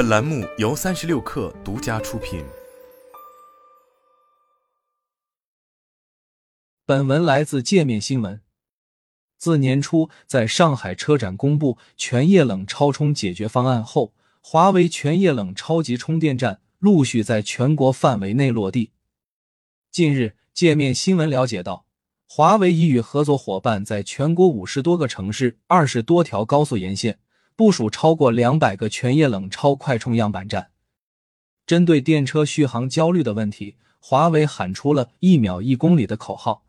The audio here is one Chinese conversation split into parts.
本栏目由三十六氪独家出品。本文来自界面新闻。自年初在上海车展公布全液冷超充解决方案后，华为全液冷超级充电站陆续在全国范围内落地。近日，界面新闻了解到，华为已与合作伙伴在全国五十多个城市、二十多条高速沿线部署超过两百个全液冷超快充样板站。针对电车续航焦虑的问题，华为喊出了一秒一公里的口号。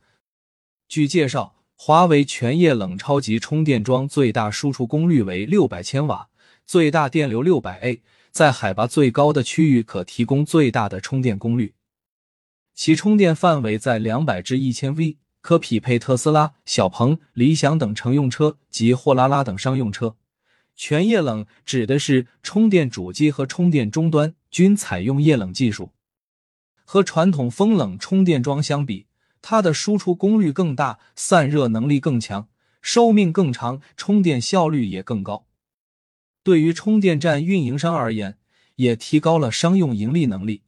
据介绍，华为全液冷超级充电桩最大输出功率为六百千瓦，最大电流六百 A，在海拔最高的区域可提供最大的充电功率。其充电范围在两百至一千 V，可匹配特斯拉、小鹏、理想等乘用车及货拉拉等商用车。全液冷指的是充电主机和充电终端均采用液冷技术，和传统风冷充电桩相比。它的输出功率更大，散热能力更强，寿命更长，充电效率也更高。对于充电站运营商而言，也提高了商用盈利能力。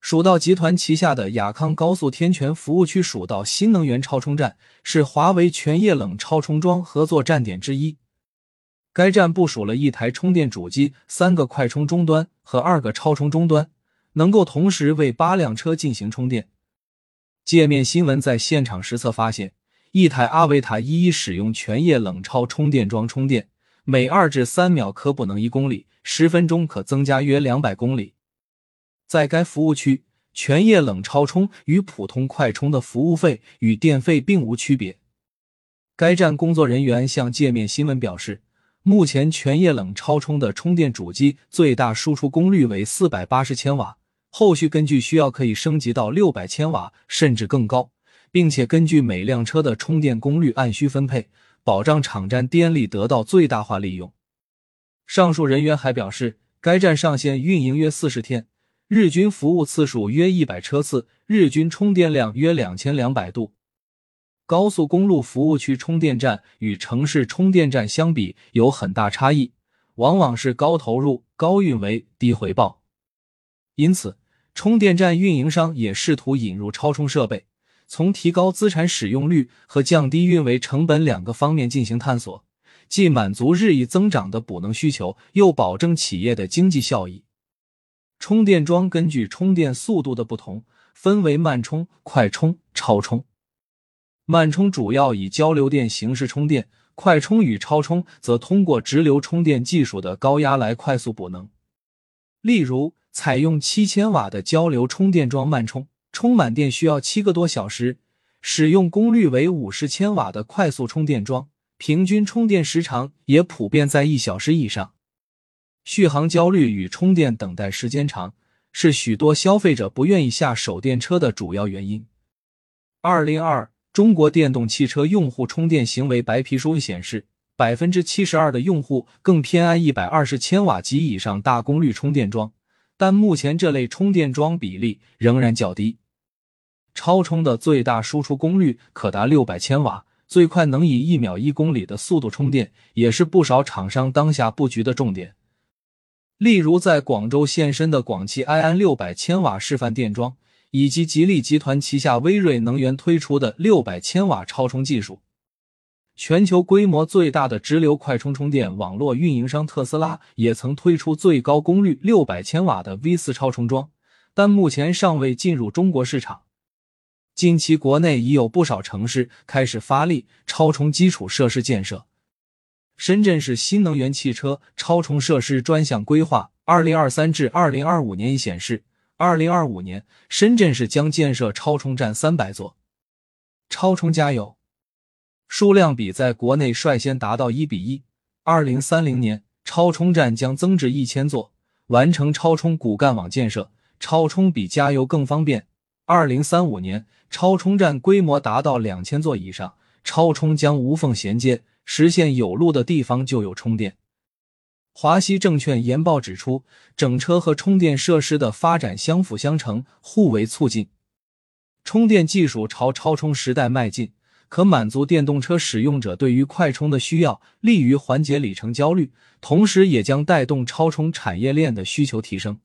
蜀道集团旗下的雅康高速天泉服务区蜀道新能源超充站是华为全液冷超充桩合作站点之一。该站部署了一台充电主机、三个快充终端和二个超充终端，能够同时为八辆车进行充电。界面新闻在现场实测发现，一台阿维塔一一使用全液冷超充电桩充电，每二至三秒可补能一公里，十分钟可增加约两百公里。在该服务区，全液冷超充与普通快充的服务费与电费并无区别。该站工作人员向界面新闻表示，目前全液冷超充的充电主机最大输出功率为四百八十千瓦。后续根据需要可以升级到六百千瓦甚至更高，并且根据每辆车的充电功率按需分配，保障场站电力得到最大化利用。上述人员还表示，该站上线运营约四十天，日均服务次数约一百车次，日均充电量约两千两百度。高速公路服务区充电站与城市充电站相比有很大差异，往往是高投入、高运维、低回报，因此。充电站运营商也试图引入超充设备，从提高资产使用率和降低运维成本两个方面进行探索，既满足日益增长的补能需求，又保证企业的经济效益。充电桩根据充电速度的不同，分为慢充、快充、超充。慢充主要以交流电形式充电，快充与超充则通过直流充电技术的高压来快速补能。例如。采用七千瓦的交流充电桩慢充，充满电需要七个多小时；使用功率为五十千瓦的快速充电桩，平均充电时长也普遍在一小时以上。续航焦虑与充电等待时间长，是许多消费者不愿意下手电车的主要原因。二零二中国电动汽车用户充电行为白皮书显示，百分之七十二的用户更偏爱一百二十千瓦及以上大功率充电桩。但目前这类充电桩比例仍然较低，超充的最大输出功率可达六百千瓦，最快能以一秒一公里的速度充电，也是不少厂商当下布局的重点。例如，在广州现身的广汽埃安六百千瓦示范电桩，以及吉利集团旗下威瑞能源推出的六百千瓦超充技术。全球规模最大的直流快充充电网络运营商特斯拉也曾推出最高功率六百千瓦的 V 四超充桩，但目前尚未进入中国市场。近期，国内已有不少城市开始发力超充基础设施建设。深圳市新能源汽车超充设施专项规划（二零二三至二零二五年）已显示，二零二五年深圳市将建设超充站三百座。超充加油！数量比在国内率先达到一比一。二零三零年，超充站将增至一千座，完成超充骨干网建设，超充比加油更方便。二零三五年，超充站规模达到两千座以上，超充将无缝衔接，实现有路的地方就有充电。华西证券研报指出，整车和充电设施的发展相辅相成，互为促进，充电技术朝超充时代迈进。可满足电动车使用者对于快充的需要，利于缓解里程焦虑，同时也将带动超充产业链的需求提升。